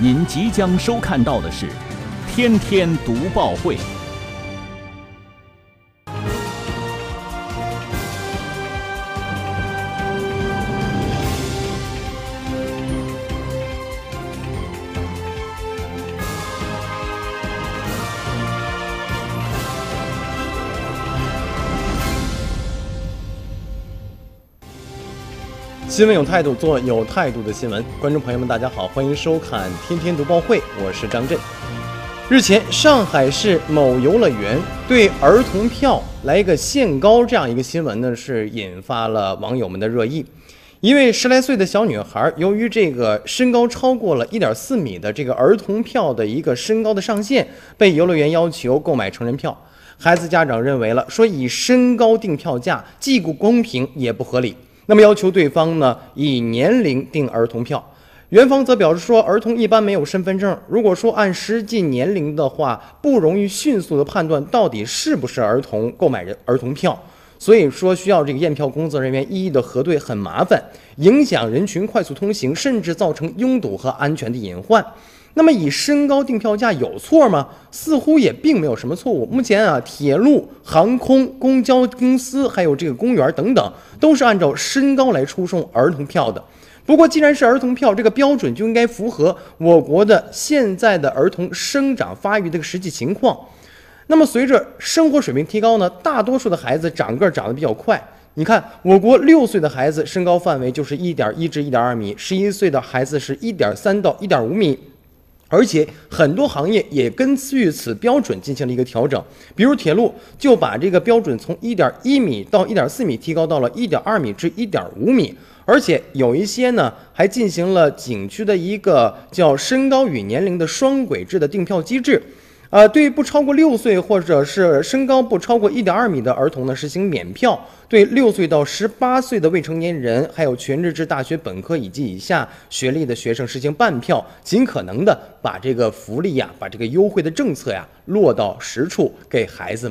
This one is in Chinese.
您即将收看到的是《天天读报会》。新闻有态度，做有态度的新闻。观众朋友们，大家好，欢迎收看《天天读报会》，我是张震。日前，上海市某游乐园对儿童票来一个限高，这样一个新闻呢，是引发了网友们的热议。一位十来岁的小女孩，由于这个身高超过了一点四米的这个儿童票的一个身高的上限，被游乐园要求购买成人票。孩子家长认为了，说以身高定票价既不公平也不合理。那么要求对方呢以年龄定儿童票，园方则表示说，儿童一般没有身份证，如果说按实际年龄的话，不容易迅速的判断到底是不是儿童购买人儿童票，所以说需要这个验票工作人员一一的核对，很麻烦，影响人群快速通行，甚至造成拥堵和安全的隐患。那么以身高定票价有错吗？似乎也并没有什么错误。目前啊，铁路、航空、公交公司，还有这个公园等等，都是按照身高来出售儿童票的。不过，既然是儿童票，这个标准就应该符合我国的现在的儿童生长发育这个实际情况。那么，随着生活水平提高呢，大多数的孩子长个长得比较快。你看，我国六岁的孩子身高范围就是一点一至一点二米，十一岁的孩子是一点三到一点五米。而且很多行业也根据此标准进行了一个调整，比如铁路就把这个标准从一点一米到一点四米提高到了一点二米至一点五米，而且有一些呢还进行了景区的一个叫身高与年龄的双轨制的订票机制。呃，对不超过六岁或者是身高不超过一点二米的儿童呢，实行免票；对六岁到十八岁的未成年人，还有全日制大学本科以及以下学历的学生实行半票，尽可能的把这个福利呀，把这个优惠的政策呀落到实处，给孩子。